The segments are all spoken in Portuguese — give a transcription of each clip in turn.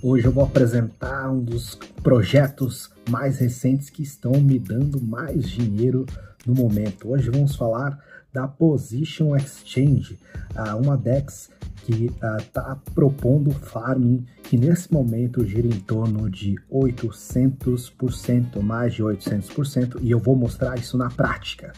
Hoje eu vou apresentar um dos projetos mais recentes que estão me dando mais dinheiro no momento. Hoje vamos falar da Position Exchange, uma DEX que está propondo farming que nesse momento gira em torno de 800%, mais de 800%, e eu vou mostrar isso na prática.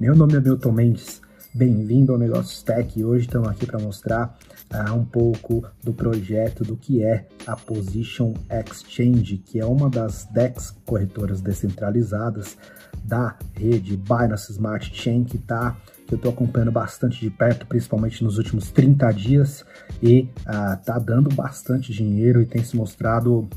Meu nome é Milton Mendes, bem-vindo ao Negócios Tech. Hoje estamos aqui para mostrar uh, um pouco do projeto do que é a Position Exchange, que é uma das DEX corretoras descentralizadas da rede Binance Smart Chain, que tá que eu estou acompanhando bastante de perto, principalmente nos últimos 30 dias, e uh, tá dando bastante dinheiro e tem se mostrado uh,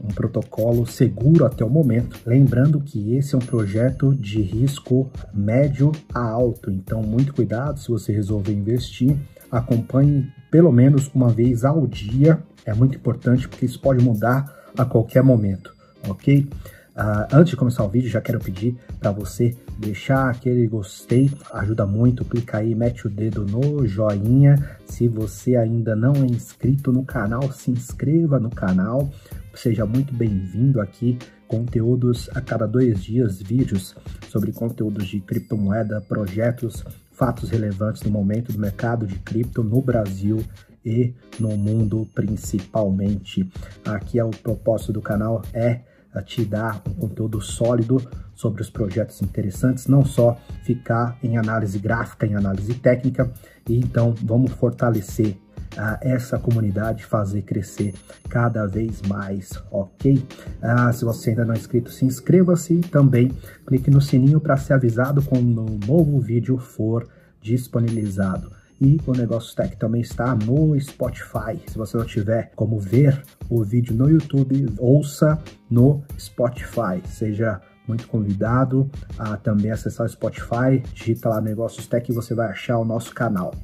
um protocolo seguro até o momento. Lembrando que esse é um projeto de risco médio a alto, então muito cuidado se você resolver investir, acompanhe pelo menos uma vez ao dia, é muito importante porque isso pode mudar a qualquer momento, ok? Uh, antes de começar o vídeo, já quero pedir para você deixar aquele gostei, ajuda muito, clica aí, mete o dedo no joinha. Se você ainda não é inscrito no canal, se inscreva no canal. Seja muito bem-vindo aqui, conteúdos a cada dois dias, vídeos sobre conteúdos de criptomoeda, projetos, fatos relevantes no momento do mercado de cripto no Brasil e no mundo principalmente. Aqui é o propósito do canal é a te dar um conteúdo sólido sobre os projetos interessantes, não só ficar em análise gráfica, em análise técnica, e então vamos fortalecer uh, essa comunidade, fazer crescer cada vez mais, ok? Uh, se você ainda não é inscrito, se inscreva-se e também clique no sininho para ser avisado quando um novo vídeo for disponibilizado. E o Negócio Tech também está no Spotify. Se você não tiver como ver o vídeo no YouTube, ouça no Spotify. Seja muito convidado a também acessar o Spotify, digita lá Negócios Tech e você vai achar o nosso canal.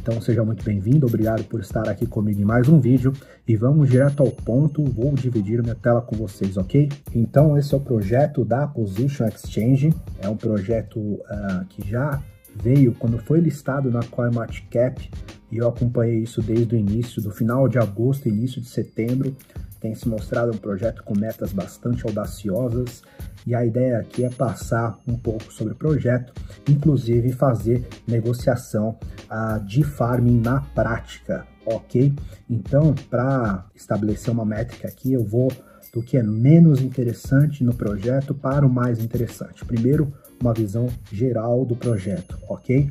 Então seja muito bem-vindo, obrigado por estar aqui comigo em mais um vídeo e vamos direto ao ponto, vou dividir minha tela com vocês, ok? Então esse é o projeto da Position Exchange, é um projeto uh, que já veio quando foi listado na CoinMarketCap e eu acompanhei isso desde o início, do final de agosto, início de setembro. Tem se mostrado um projeto com metas bastante audaciosas e a ideia aqui é passar um pouco sobre o projeto, inclusive fazer negociação uh, de farming na prática, ok? Então, para estabelecer uma métrica aqui, eu vou do que é menos interessante no projeto para o mais interessante. Primeiro, uma visão geral do projeto, ok?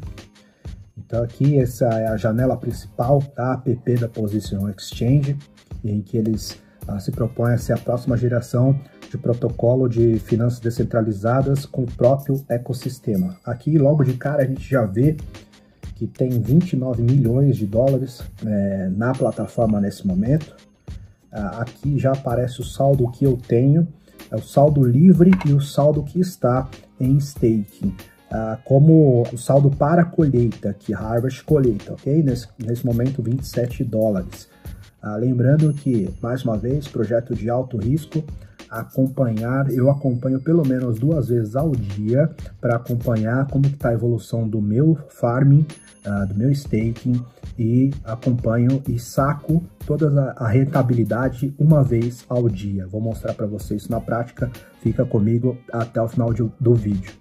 Então aqui essa é a janela principal da app da Position Exchange, em que eles ah, se propõem a ser a próxima geração de protocolo de finanças descentralizadas com o próprio ecossistema. Aqui logo de cara a gente já vê que tem 29 milhões de dólares é, na plataforma nesse momento. Ah, aqui já aparece o saldo que eu tenho, é o saldo livre e o saldo que está em staking. Uh, como o saldo para colheita, que Harvest colheita, ok? Nesse, nesse momento, 27 dólares. Uh, lembrando que, mais uma vez, projeto de alto risco, acompanhar, eu acompanho pelo menos duas vezes ao dia para acompanhar como está a evolução do meu farming, uh, do meu staking e acompanho e saco toda a, rentabilidade uma vez ao dia. Vou mostrar para vocês na prática, fica comigo até o final de, do vídeo.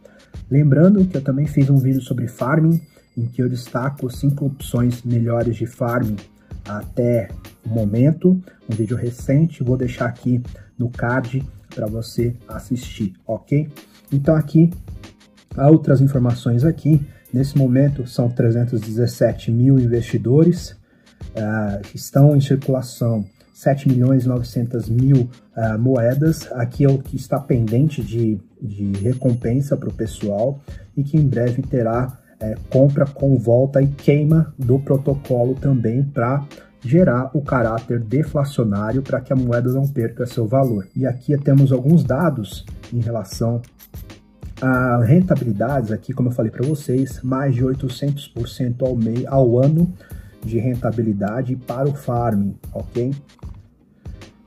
Lembrando que eu também fiz um vídeo sobre farming, em que eu destaco cinco opções melhores de farming até o momento, um vídeo recente, vou deixar aqui no card para você assistir, ok? Então aqui, outras informações aqui, nesse momento são 317 mil investidores, uh, estão em circulação 7 milhões e 900 mil uh, moedas, aqui é o que está pendente de, de recompensa para o pessoal e que em breve terá é, compra com volta e queima do protocolo também para gerar o caráter deflacionário para que a moeda não perca seu valor. E aqui temos alguns dados em relação a rentabilidades aqui, como eu falei para vocês, mais de 800% ao, meio, ao ano de rentabilidade para o farming, ok?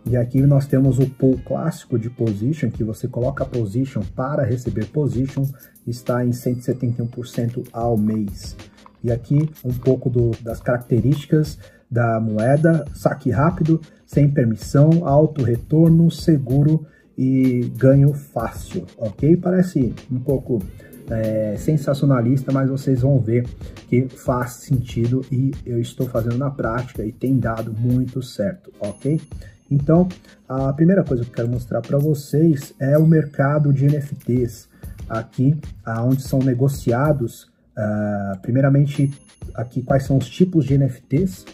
E aqui nós temos o pool clássico de position, que você coloca position para receber position, está em 171% ao mês. E aqui um pouco do, das características da moeda, saque rápido, sem permissão, alto retorno, seguro e ganho fácil, ok? Parece um pouco é, sensacionalista, mas vocês vão ver que faz sentido e eu estou fazendo na prática e tem dado muito certo, ok? Então, a primeira coisa que eu quero mostrar para vocês é o mercado de NFTs, aqui onde são negociados, uh, primeiramente, aqui quais são os tipos de NFTs,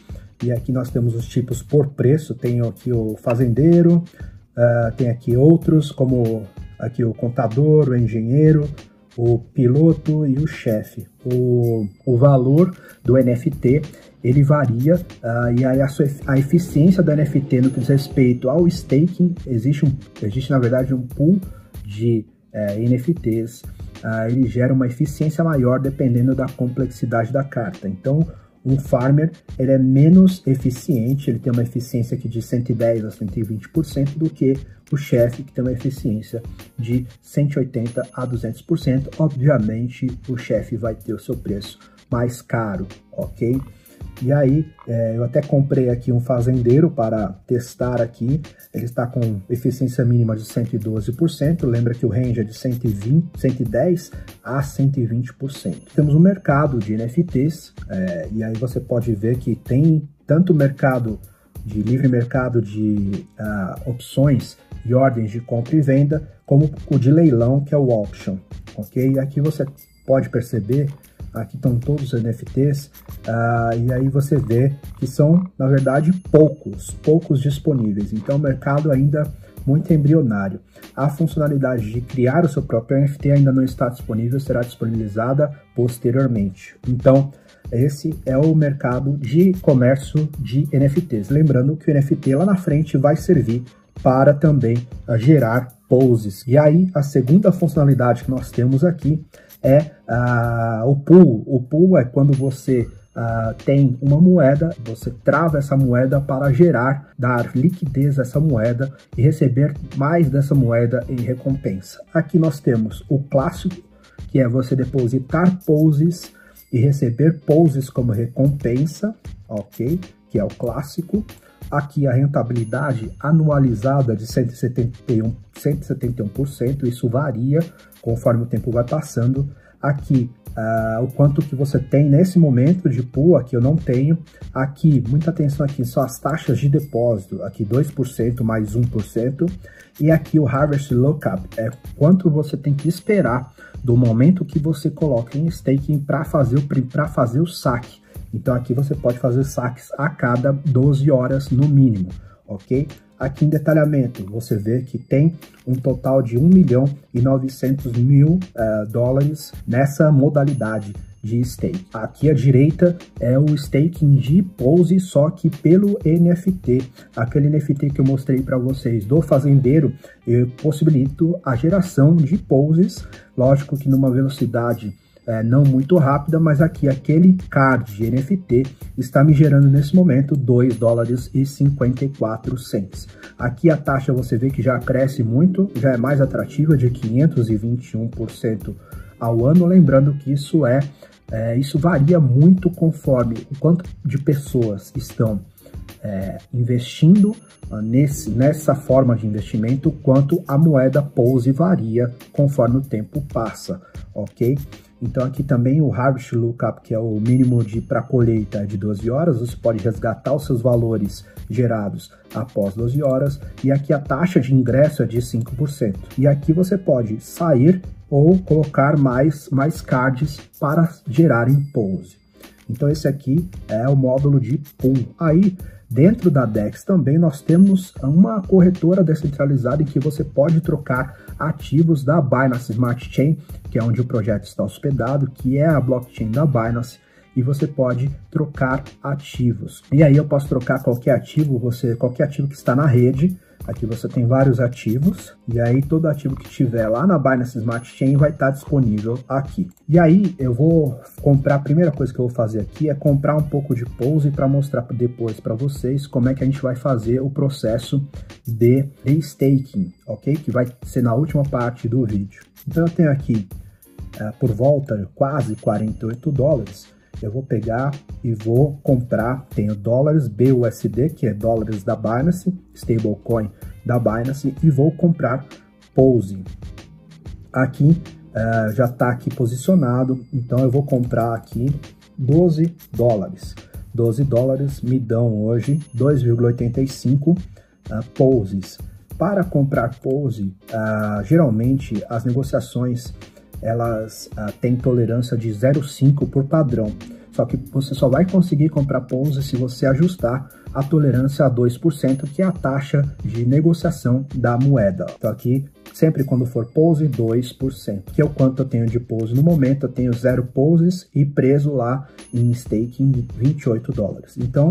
e aqui nós temos os tipos por preço, tem aqui o fazendeiro, uh, tem aqui outros, como aqui o contador, o engenheiro, o piloto e o chefe. O, o valor do NFT ele varia uh, e aí a, sua, a eficiência do NFT no que diz respeito ao staking, existe, um, existe na verdade um pool de uh, eh, NFTs, uh, ah, ele gera uma eficiência maior dependendo da complexidade da carta. Então, um farmer ele é menos eficiente, ele tem uma eficiência aqui de 110 a 120% do que o chefe, que tem uma eficiência de 180 a 200%. Obviamente, o chefe vai ter o seu preço mais caro, ok? E aí, é, eu até comprei aqui um fazendeiro para testar aqui. Ele está com eficiência mínima de 112%. Lembra que o range é de 120, 110 a 120%. Temos um mercado de NFTs, é, e aí você pode ver que tem tanto mercado de livre mercado de uh, opções e ordens de compra e venda, como o de leilão, que é o auction, ok? E aqui você pode perceber Aqui estão todos os NFTs uh, e aí você vê que são, na verdade, poucos, poucos disponíveis. Então, o mercado ainda muito embrionário. A funcionalidade de criar o seu próprio NFT ainda não está disponível, será disponibilizada posteriormente. Então, esse é o mercado de comércio de NFTs. Lembrando que o NFT lá na frente vai servir para também gerar poses. E aí, a segunda funcionalidade que nós temos aqui é o pool. O pool é quando você tem uma moeda, você trava essa moeda para gerar, dar liquidez a essa moeda e receber mais dessa moeda em recompensa. Aqui nós temos o clássico, que é você depositar poses e receber poses como recompensa, ok? Que é o clássico. Aqui a rentabilidade anualizada de 171, 171%, isso varia conforme o tempo vai passando. Aqui, uh, o quanto que você tem nesse momento de pool, aqui eu não tenho. Aqui, muita atenção aqui, são as taxas de depósito, aqui 2% mais 1%. E aqui o Harvest Lookup, é quanto você tem que esperar do momento que você coloca em staking para fazer, fazer o saque. Então aqui você pode fazer saques a cada 12 horas no mínimo, ok? Aqui em detalhamento, você vê que tem um total de 1 milhão e 900 mil uh, dólares nessa modalidade de stake. Aqui à direita é o staking de Pose, só que pelo NFT. Aquele NFT que eu mostrei para vocês do fazendeiro, eu possibilito a geração de poses, lógico que numa velocidade é, não muito rápida, mas aqui aquele card NFT está me gerando nesse momento 2 dólares e 54 cents. Aqui a taxa você vê que já cresce muito, já é mais atrativa de 521% ao ano, lembrando que isso é, é, isso varia muito conforme o quanto de pessoas estão é, investindo uh, nesse, nessa forma de investimento, quanto a moeda Pose varia conforme o tempo passa, ok? Então aqui também o Harvest Lookup, que é o mínimo de para colheita é de 12 horas, você pode resgatar os seus valores gerados após 12 horas, e aqui a taxa de ingresso é de 5%. E aqui você pode sair ou colocar mais, mais cards para gerar em pose. Então esse aqui é o módulo de pool. Aí Dentro da DEX também nós temos uma corretora descentralizada em que você pode trocar ativos da Binance Smart Chain, que é onde o projeto está hospedado, que é a blockchain da Binance, e você pode trocar ativos. E aí eu posso trocar qualquer ativo, você qualquer ativo que está na rede, Aqui você tem vários ativos e aí todo ativo que tiver lá na Binance Smart Chain vai estar disponível aqui. E aí eu vou comprar, a primeira coisa que eu vou fazer aqui é comprar um pouco de Pose para mostrar depois para vocês como é que a gente vai fazer o processo de staking, ok? Que vai ser na última parte do vídeo. Então eu tenho aqui é, por volta quase 48 dólares eu vou pegar e vou comprar, tenho dólares BUSD, que é dólares da Binance, stablecoin da Binance, e vou comprar Pose. Aqui uh, já está aqui posicionado, então eu vou comprar aqui 12 dólares. 12 dólares me dão hoje 2,85 uh, poses. Para comprar pose, uh, geralmente as negociações elas uh, têm tolerância de 0,5 por padrão. Só que você só vai conseguir comprar pose se você ajustar a tolerância a 2%, que é a taxa de negociação da moeda. Então aqui, sempre quando for pose, 2%, que é o quanto eu tenho de pose no momento, eu tenho zero poses e preso lá em staking de 28 dólares. Então,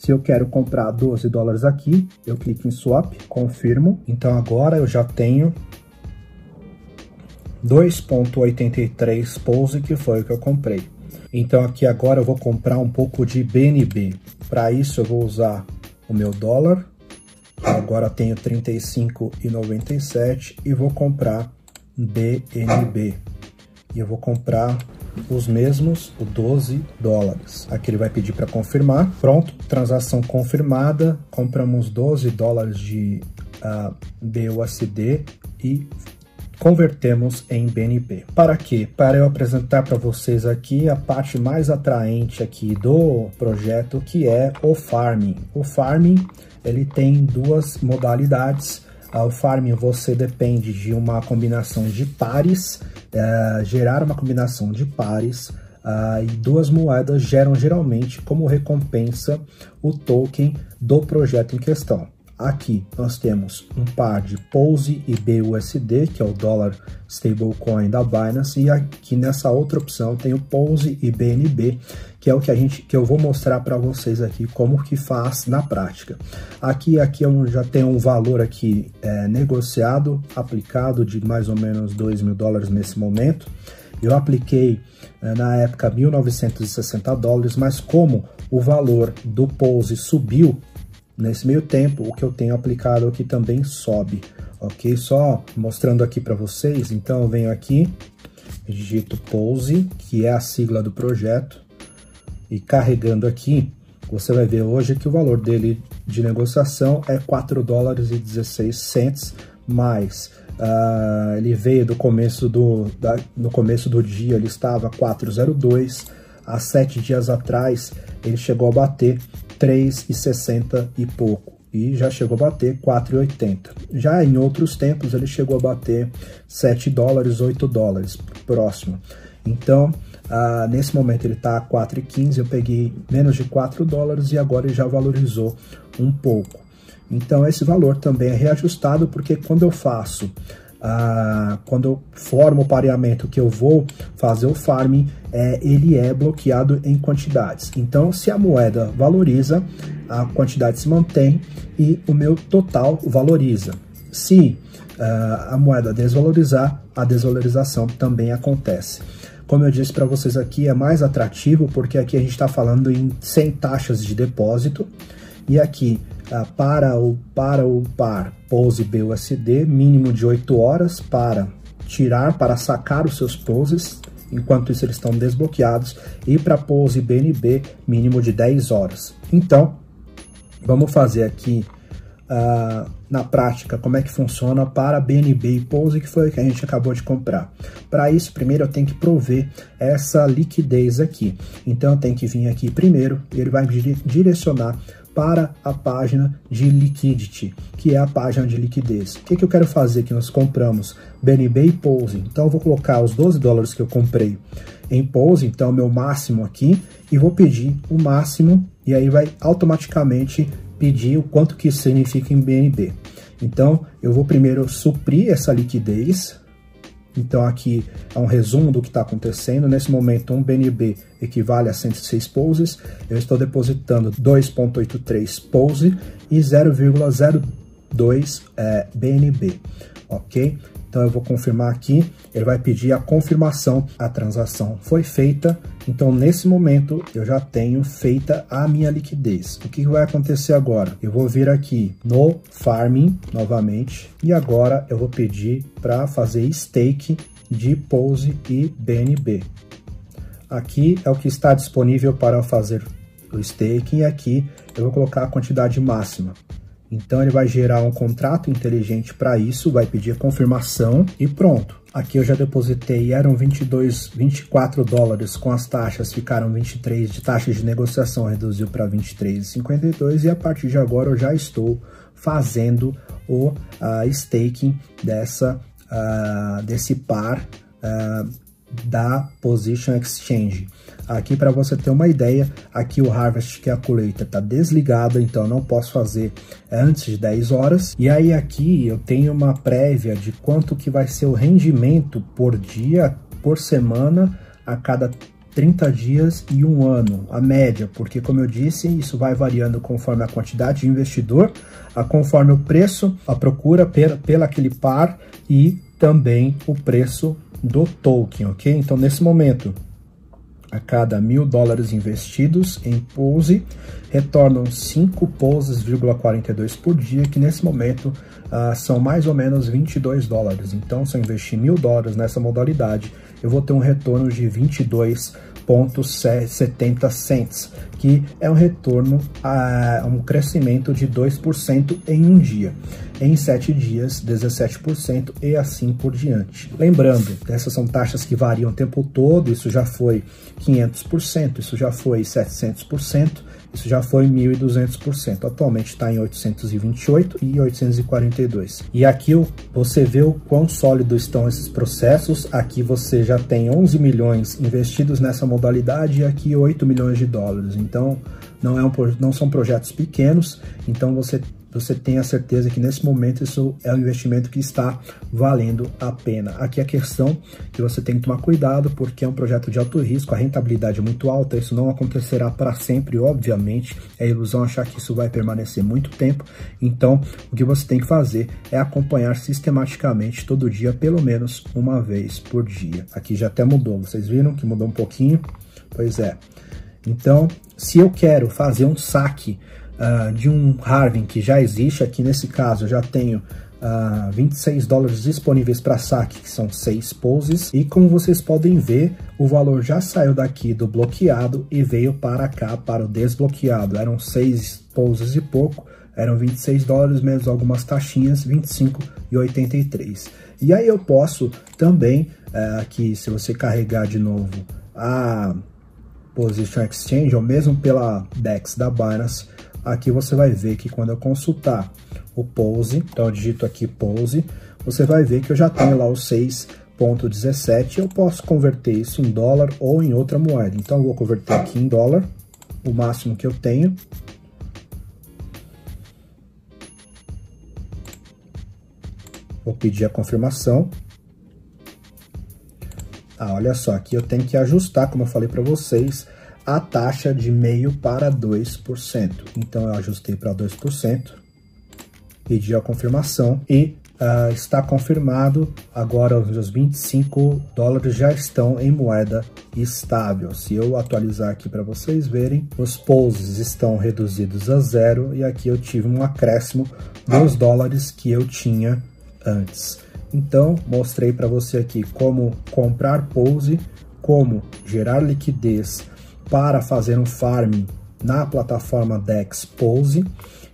se eu quero comprar 12 dólares aqui, eu clico em swap, confirmo. Então agora eu já tenho 2.83 pose, que foi o que eu comprei. Então aqui agora eu vou comprar um pouco de BNB. Para isso eu vou usar o meu dólar. Agora tenho 35,97 e vou comprar BNB. E eu vou comprar os mesmos, o 12 dólares. Aqui ele vai pedir para confirmar. Pronto, transação confirmada. Compramos 12 dólares de uh, BUSD e convertemos em BNB. Para quê? Para eu apresentar para vocês aqui a parte mais atraente aqui do projeto, que é o farming. O farming, ele tem duas modalidades. O farming você depende de uma combinação de pares, é, gerar uma combinação de pares, uh, e duas moedas geram geralmente como recompensa o token do projeto em questão. Aqui nós temos um par de Pose e BUSD, que é o dólar stablecoin da Binance, e aqui nessa outra opção tem o Pose e BNB, que é o que a gente que eu vou mostrar para vocês aqui como que faz na prática. Aqui aqui eu já tem um valor aqui é, negociado, aplicado de mais ou menos 2 mil dólares nesse momento. Eu apliquei é, na época 1.960 dólares, mas como o valor do Pose subiu Nesse meio tempo, o que eu tenho aplicado aqui também sobe, ok? Só mostrando aqui para vocês, então eu venho aqui, digito Pose, que é a sigla do projeto, e carregando aqui, você vai ver hoje que o valor dele de negociação é 4 dólares e 16 cents, mais uh, ele veio do começo do, da, no começo do dia, ele estava 402, há sete dias atrás ele chegou a bater 3,60 e pouco e já chegou a bater 4,80. Já em outros tempos ele chegou a bater 7 dólares, 8 dólares próximo. Então, ah, nesse momento ele está a 4,15, eu peguei menos de 4 dólares e agora ele já valorizou um pouco. Então esse valor também é reajustado porque quando eu faço ah, quando eu formo o pareamento que eu vou fazer o farming, é, ele é bloqueado em quantidades. Então, se a moeda valoriza, a quantidade se mantém e o meu total valoriza. Se ah, a moeda desvalorizar, a desvalorização também acontece. Como eu disse para vocês aqui, é mais atrativo porque aqui a gente está falando em 100 taxas de depósito e aqui ah, para o, para o par Pose BUSD, mínimo de 8 horas para tirar, para sacar os seus poses, enquanto isso eles estão desbloqueados, e para Pose BNB, mínimo de 10 horas. Então, vamos fazer aqui uh, na prática como é que funciona para BNB e Pose, que foi o que a gente acabou de comprar. Para isso, primeiro eu tenho que prover essa liquidez aqui. Então, eu tenho que vir aqui primeiro, ele vai me direcionar para a página de liquidity, que é a página de liquidez. O que, que eu quero fazer que nós compramos? BNB e Pose. Então eu vou colocar os 12 dólares que eu comprei em Pose, então meu máximo aqui, e vou pedir o máximo, e aí vai automaticamente pedir o quanto que isso significa em BNB. Então eu vou primeiro suprir essa liquidez, então aqui é um resumo do que está acontecendo. Nesse momento, um BNB equivale a 106 poses. Eu estou depositando 2.83 pose e 0,02 é, BNB, ok? Então eu vou confirmar aqui, ele vai pedir a confirmação, a transação foi feita, então nesse momento eu já tenho feita a minha liquidez. O que vai acontecer agora? Eu vou vir aqui no Farming novamente e agora eu vou pedir para fazer stake de Pose e BNB. aqui é o que está disponível para fazer o staking e aqui eu vou colocar a quantidade máxima. Então ele vai gerar um contrato inteligente para isso, vai pedir confirmação e pronto. Aqui eu já depositei, eram 22, 24 dólares. Com as taxas, ficaram 23 de taxa de negociação, reduziu para 23,52 e a partir de agora eu já estou fazendo o uh, staking dessa, uh, desse par uh, da Position Exchange. Aqui para você ter uma ideia, aqui o Harvest Calculator está desligado, então não posso fazer antes de 10 horas. E aí aqui eu tenho uma prévia de quanto que vai ser o rendimento por dia, por semana, a cada 30 dias e um ano, a média, porque como eu disse, isso vai variando conforme a quantidade de investidor, a conforme o preço, a procura pela, pela aquele par e também o preço do token, ok? Então nesse momento a cada mil dólares investidos em Pose, retornam 5 Poses,42 por dia, que nesse momento uh, são mais ou menos 22 dólares. Então, se eu investir mil dólares nessa modalidade, eu vou ter um retorno de 22 0,70 cents, que é um retorno a um crescimento de 2% em um dia. Em 7 dias, 17% e assim por diante. Lembrando, essas são taxas que variam o tempo todo, isso já foi 500%, isso já foi 700%, isso já foi 1.200%. Atualmente está em 828 e 842. E aqui você vê o quão sólido estão esses processos. Aqui você já tem 11 milhões investidos nessa modalidade e aqui 8 milhões de dólares. Então, não, é um, não são projetos pequenos, então você você tenha certeza que nesse momento isso é um investimento que está valendo a pena. Aqui a questão que você tem que tomar cuidado, porque é um projeto de alto risco, a rentabilidade é muito alta, isso não acontecerá para sempre, obviamente, é ilusão achar que isso vai permanecer muito tempo, então o que você tem que fazer é acompanhar sistematicamente todo dia, pelo menos uma vez por dia. Aqui já até mudou, vocês viram que mudou um pouquinho? Pois é. Então, se eu quero fazer um saque uh, de um Harvin que já existe, aqui nesse caso eu já tenho uh, ah, 26 dólares disponíveis para saque, que são 6 poses, e como vocês podem ver, o valor já saiu daqui do bloqueado e veio para cá, para o desbloqueado, eram 6 poses e pouco, eram 26 dólares menos algumas taxinhas, 25 e 83. E aí eu posso também, uh, aqui se você carregar de novo a Position Exchange, ou mesmo pela DEX da Binance, aqui você vai ver que quando eu consultar o Pose, então eu digito aqui Pose, você vai ver que eu já tenho lá os 6.17, eu posso converter isso em dólar ou em outra moeda. Então eu vou converter aqui em dólar, o máximo que eu tenho. Vou pedir a confirmação. Ah, olha só, aqui eu tenho que ajustar, como eu falei para vocês, a taxa de meio para 2%. Então eu ajustei para 2%, pedi a confirmação e uh, está confirmado. Agora os 25 dólares já estão em moeda estável. Se eu atualizar aqui para vocês verem, os poses estão reduzidos a zero e aqui eu tive um acréscimo dos dólares que eu tinha antes. Então, mostrei para você aqui como comprar pose, como gerar liquidez para fazer um farm na plataforma DEX Pose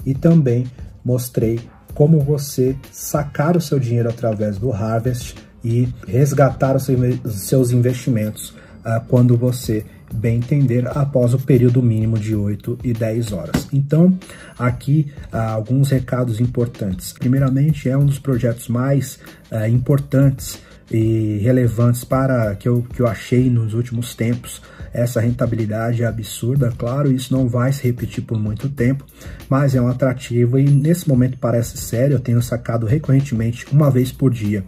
e também mostrei como você sacar o seu dinheiro através do Harvest e resgatar os seus investimentos uh, quando você bem entender após o período mínimo de 8 e 10 horas. Então, aqui uh, alguns recados importantes. Primeiramente, é um dos projetos mais uh, importantes e relevantes para que eu, que eu achei nos últimos tempos. Essa rentabilidade é absurda, claro, isso não vai se repetir por muito tempo, mas é um atrativo e nesse momento parece sério, eu tenho sacado recorrentemente uma vez por dia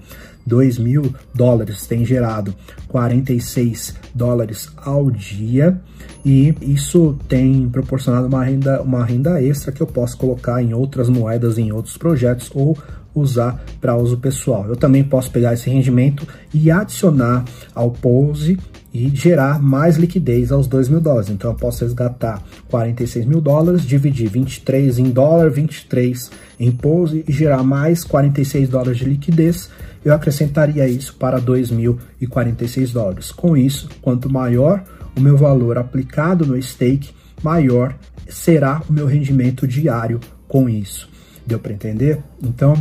2 mil dólares, tem gerado 46 dólares ao dia e isso tem proporcionado uma renda, uma renda extra que eu posso colocar em outras moedas, em outros projetos ou usar para uso pessoal. Eu também posso pegar esse rendimento e adicionar ao Pose e gerar mais liquidez aos 2 mil dólares. Então eu posso resgatar 46 mil dólares, dividir 23 em dólar, 23 em Pose e gerar mais 46 dólares de liquidez. Eu acrescentaria isso para 2.046 dólares. Com isso, quanto maior o meu valor aplicado no stake, maior será o meu rendimento diário com isso. Deu para entender? Então,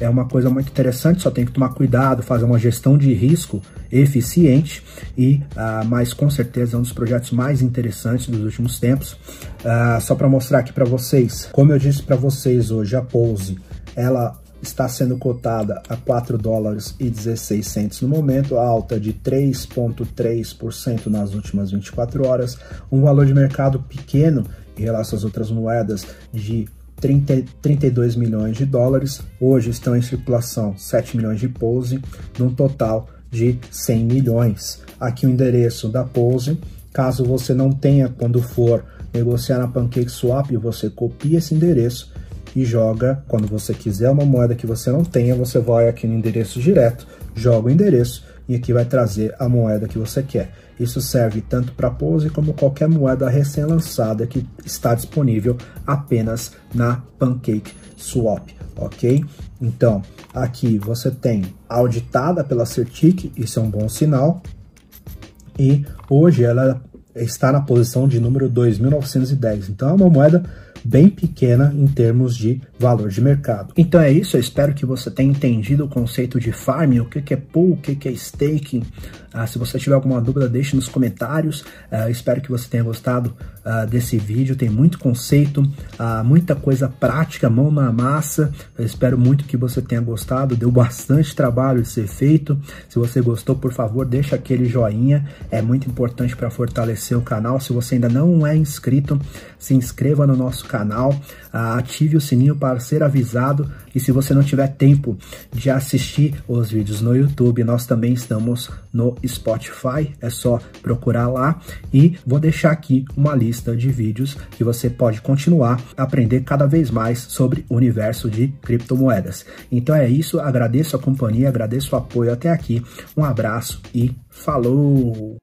é uma coisa muito interessante, só tem que tomar cuidado, fazer uma gestão de risco eficiente e, uh, mas com certeza é um dos projetos mais interessantes dos últimos tempos. Uh, só para mostrar aqui para vocês, como eu disse para vocês hoje, a Pose, ela está sendo cotada a 4 dólares e 16 centos no momento, alta de 3,3% nas últimas 24 horas, um valor de mercado pequeno em relação às outras moedas de 30, 32 milhões de dólares, hoje estão em circulação 7 milhões de Pose, num total de 100 milhões. Aqui o endereço da Pose, caso você não tenha quando for negociar na PancakeSwap, você copia esse endereço e joga, quando você quiser uma moeda que você não tenha, você vai aqui no endereço direto, joga o endereço e aqui vai trazer a moeda que você quer. Isso serve tanto para Pose como qualquer moeda recém-lançada que está disponível apenas na Pancake Swap, ok? Então, aqui você tem auditada pela Certic, isso é um bom sinal. E hoje ela está na posição de número 2.910. Então é uma moeda bem pequena em termos de valor de mercado. Então é isso, eu espero que você tenha entendido o conceito de farming, o que é pool, o que é staking. Uh, se você tiver alguma dúvida, deixe nos comentários. Uh, espero que você tenha gostado uh, desse vídeo. Tem muito conceito, muita coisa prática, mão na massa. Eu espero muito que você tenha gostado. Deu bastante trabalho de ser feito. Se você gostou, por favor, deixa aquele joinha. É muito importante para fortalecer o canal. Se você ainda não é inscrito, se inscreva no nosso canal, ative o sininho para ser avisado e se você não tiver tempo de assistir os vídeos no YouTube, nós também estamos no Spotify, é só procurar lá e vou deixar aqui uma lista de vídeos que você pode continuar a aprender cada vez mais sobre o universo de criptomoedas. Então é isso, agradeço a companhia, agradeço o apoio até aqui, um abraço e falou!